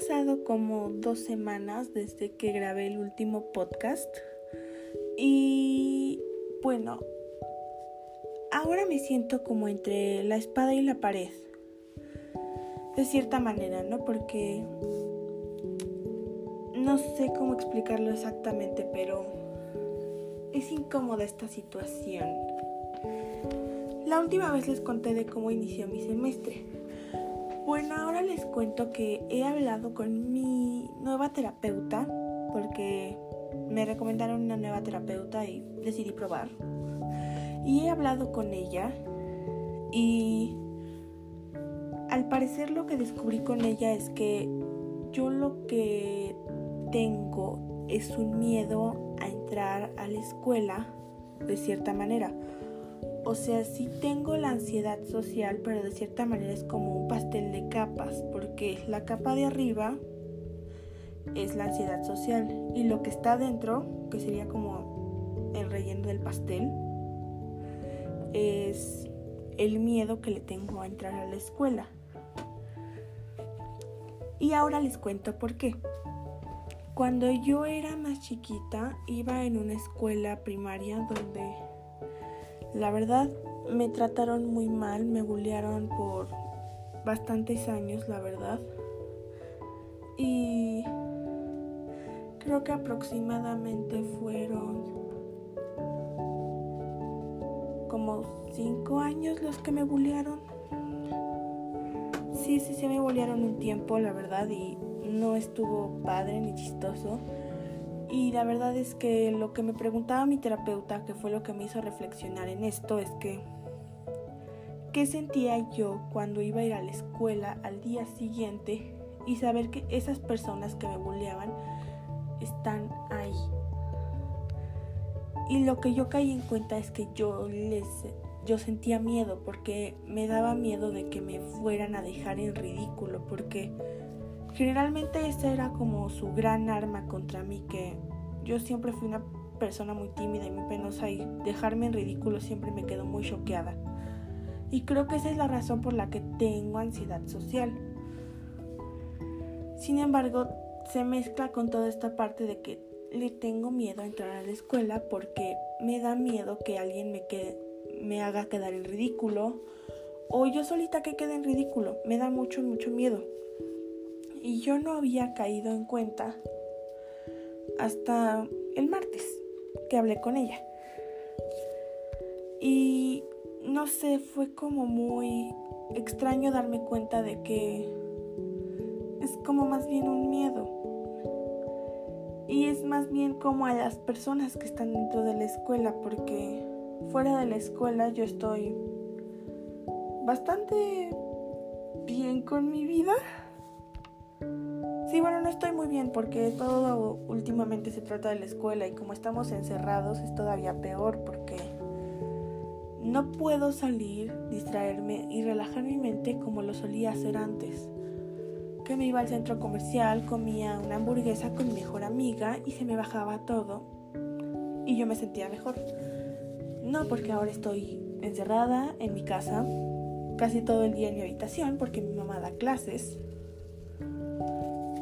pasado como dos semanas desde que grabé el último podcast y bueno, ahora me siento como entre la espada y la pared, de cierta manera, ¿no? Porque no sé cómo explicarlo exactamente, pero es incómoda esta situación. La última vez les conté de cómo inició mi semestre. Bueno, ahora les cuento que he hablado con mi nueva terapeuta porque me recomendaron una nueva terapeuta y decidí probar. Y he hablado con ella y al parecer lo que descubrí con ella es que yo lo que tengo es un miedo a entrar a la escuela de cierta manera. O sea, sí tengo la ansiedad social, pero de cierta manera es como un pastel de capas, porque la capa de arriba es la ansiedad social y lo que está dentro, que sería como el relleno del pastel, es el miedo que le tengo a entrar a la escuela. Y ahora les cuento por qué. Cuando yo era más chiquita, iba en una escuela primaria donde la verdad me trataron muy mal, me bullearon por bastantes años, la verdad. Y creo que aproximadamente fueron como cinco años los que me bullearon. Sí, sí, sí me bullearon un tiempo, la verdad, y no estuvo padre ni chistoso. Y la verdad es que lo que me preguntaba mi terapeuta, que fue lo que me hizo reflexionar en esto, es que ¿qué sentía yo cuando iba a ir a la escuela al día siguiente y saber que esas personas que me bulleaban están ahí? Y lo que yo caí en cuenta es que yo les yo sentía miedo porque me daba miedo de que me fueran a dejar en ridículo porque Generalmente esa era como su gran arma contra mí, que yo siempre fui una persona muy tímida y muy penosa y dejarme en ridículo siempre me quedó muy choqueada. Y creo que esa es la razón por la que tengo ansiedad social. Sin embargo, se mezcla con toda esta parte de que le tengo miedo a entrar a la escuela porque me da miedo que alguien me, me haga quedar en ridículo o yo solita que quede en ridículo. Me da mucho, mucho miedo y yo no había caído en cuenta hasta el martes que hablé con ella. Y no sé, fue como muy extraño darme cuenta de que es como más bien un miedo. Y es más bien como a las personas que están dentro de la escuela, porque fuera de la escuela yo estoy bastante bien con mi vida. Sí, bueno, no estoy muy bien porque todo últimamente se trata de la escuela y como estamos encerrados es todavía peor porque no puedo salir, distraerme y relajar mi mente como lo solía hacer antes. Que me iba al centro comercial, comía una hamburguesa con mi mejor amiga y se me bajaba todo y yo me sentía mejor. No porque ahora estoy encerrada en mi casa, casi todo el día en mi habitación porque mi mamá da clases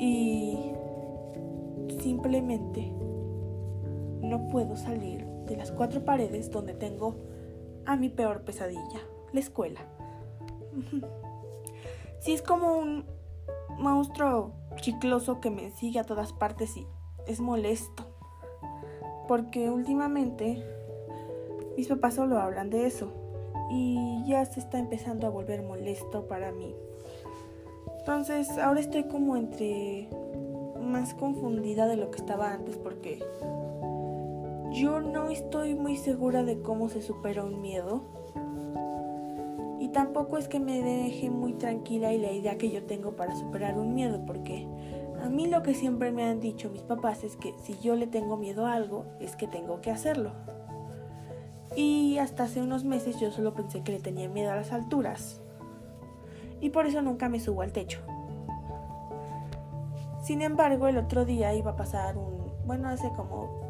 y simplemente no puedo salir de las cuatro paredes donde tengo a mi peor pesadilla, la escuela. Si es como un monstruo chicloso que me sigue a todas partes y es molesto. Porque últimamente mis papás solo hablan de eso y ya se está empezando a volver molesto para mí. Entonces ahora estoy como entre más confundida de lo que estaba antes porque yo no estoy muy segura de cómo se supera un miedo. Y tampoco es que me deje muy tranquila y la idea que yo tengo para superar un miedo, porque a mí lo que siempre me han dicho mis papás es que si yo le tengo miedo a algo, es que tengo que hacerlo. Y hasta hace unos meses yo solo pensé que le tenía miedo a las alturas y por eso nunca me subo al techo. Sin embargo, el otro día iba a pasar un, bueno, hace como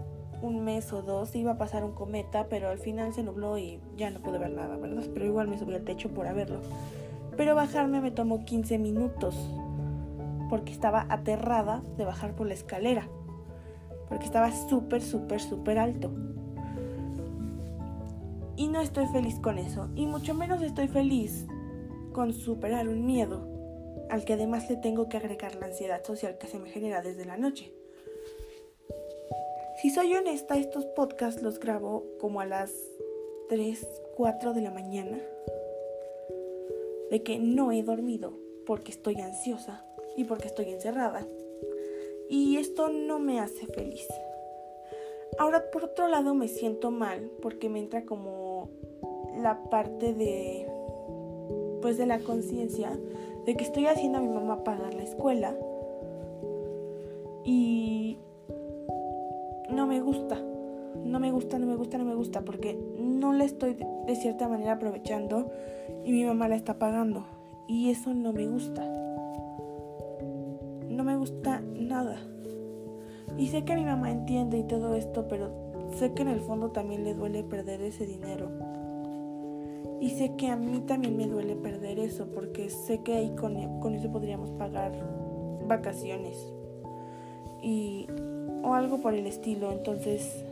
un mes o dos iba a pasar un cometa, pero al final se nubló y ya no pude ver nada, ¿verdad? Pero igual me subí al techo por verlo. Pero bajarme me tomó 15 minutos. porque estaba aterrada de bajar por la escalera, porque estaba súper, súper, súper alto. Y no estoy feliz con eso, y mucho menos estoy feliz con superar un miedo, al que además le tengo que agregar la ansiedad social que se me genera desde la noche. Si soy honesta, estos podcasts los grabo como a las 3, 4 de la mañana, de que no he dormido porque estoy ansiosa y porque estoy encerrada. Y esto no me hace feliz. Ahora, por otro lado, me siento mal porque me entra como la parte de pues de la conciencia de que estoy haciendo a mi mamá pagar la escuela y no me gusta. No me gusta, no me gusta, no me gusta porque no la estoy de cierta manera aprovechando y mi mamá la está pagando y eso no me gusta. No me gusta nada. Y sé que mi mamá entiende y todo esto, pero sé que en el fondo también le duele perder ese dinero. Y sé que a mí también me duele perder eso, porque sé que ahí con, eso podríamos pagar vacaciones. Y, o algo por el estilo. Entonces,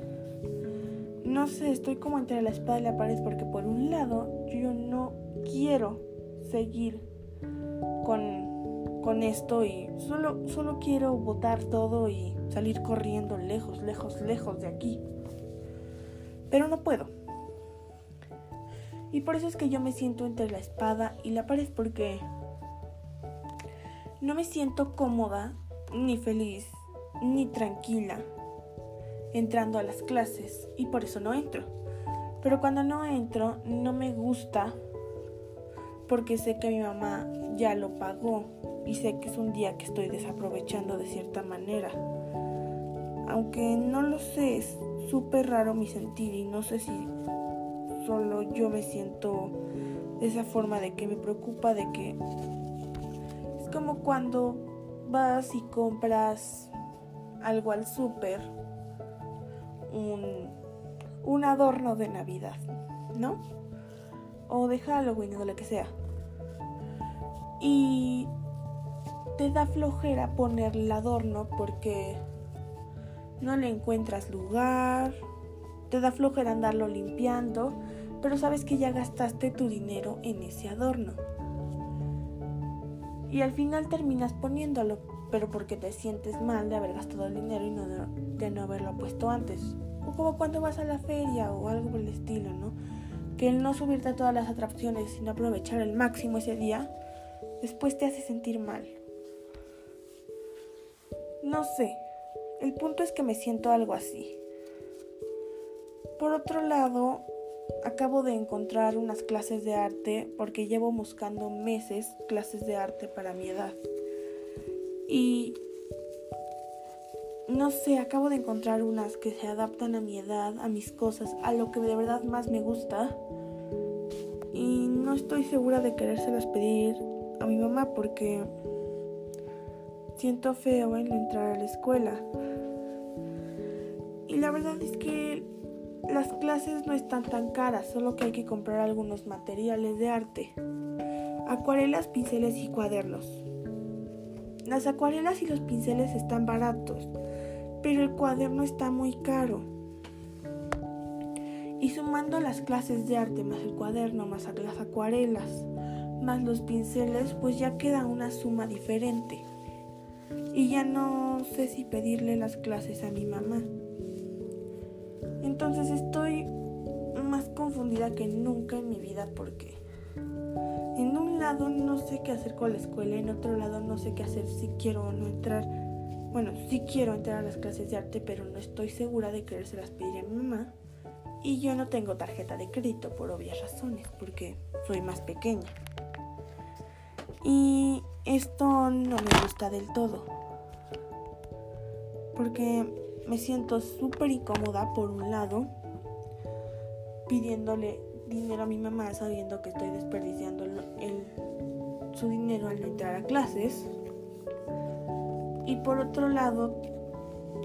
no sé, estoy como entre la espada y la pared, porque por un lado yo no quiero seguir con, con esto y solo, solo quiero botar todo y salir corriendo lejos, lejos, lejos de aquí. Pero no puedo. Y por eso es que yo me siento entre la espada y la pared porque no me siento cómoda, ni feliz, ni tranquila entrando a las clases y por eso no entro. Pero cuando no entro no me gusta porque sé que mi mamá ya lo pagó y sé que es un día que estoy desaprovechando de cierta manera. Aunque no lo sé, es súper raro mi sentir y no sé si solo yo me siento de esa forma de que me preocupa de que es como cuando vas y compras algo al súper, un, un adorno de Navidad, ¿no? O de Halloween o lo que sea. Y te da flojera poner el adorno porque no le encuentras lugar, te da flojera andarlo limpiando pero sabes que ya gastaste tu dinero en ese adorno. Y al final terminas poniéndolo, pero porque te sientes mal de haber gastado el dinero y no de, no haberlo puesto antes. O como cuando vas a la feria o algo por el estilo, ¿no? Que el no subirte a todas las atracciones y no aprovechar el máximo ese día, después te hace sentir mal. No sé, el punto es que me siento algo así. Por otro lado, acabo de encontrar unas clases de arte porque llevo buscando meses clases de arte para mi edad. Y no sé, acabo de encontrar unas que se adaptan a mi edad, a mis cosas, a lo que de verdad más me gusta. Y no estoy segura de querérselas pedir a mi mamá porque siento feo en entrar a la escuela. Y la verdad es que las clases no están tan caras, solo que hay que comprar algunos materiales de arte. Acuarelas, pinceles y cuadernos. Las acuarelas y los pinceles están baratos, pero el cuaderno está muy caro. Y sumando las clases de arte más el cuaderno, más las acuarelas, más los pinceles, pues ya queda una suma diferente. Y ya no sé si pedirle las clases a mi mamá. Entonces estoy más confundida que nunca en mi vida porque en un lado no sé qué hacer con la escuela, en otro lado no sé qué hacer si quiero o no entrar. Bueno, sí quiero entrar a las clases de arte, pero no estoy segura de las pedir a mi mamá. Y yo no tengo tarjeta de crédito por obvias razones, porque soy más pequeña. Y esto no me gusta del todo. Porque me siento súper incómoda por un lado, pidiéndole dinero a mi mamá sabiendo que estoy desperdiciando su dinero al entrar a clases. Y por otro lado,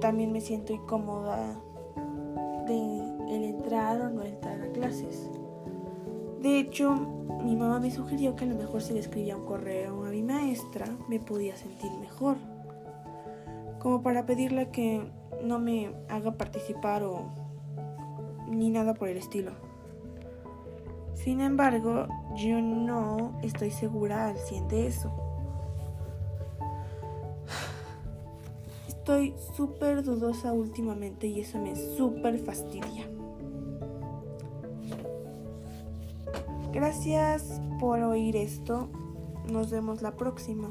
también me siento incómoda de el entrar o no entrar a clases. De hecho, mi mamá me sugirió que a lo mejor se le escribía un correo a mi maestra me podía sentir mejor, como para pedirle que no me haga participar o ni nada por el estilo. Sin embargo, yo no estoy segura al 100 de eso. Estoy súper dudosa últimamente y eso me súper fastidia. Gracias por oír esto. Nos vemos la próxima.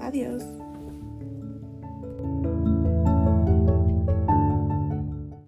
Adiós.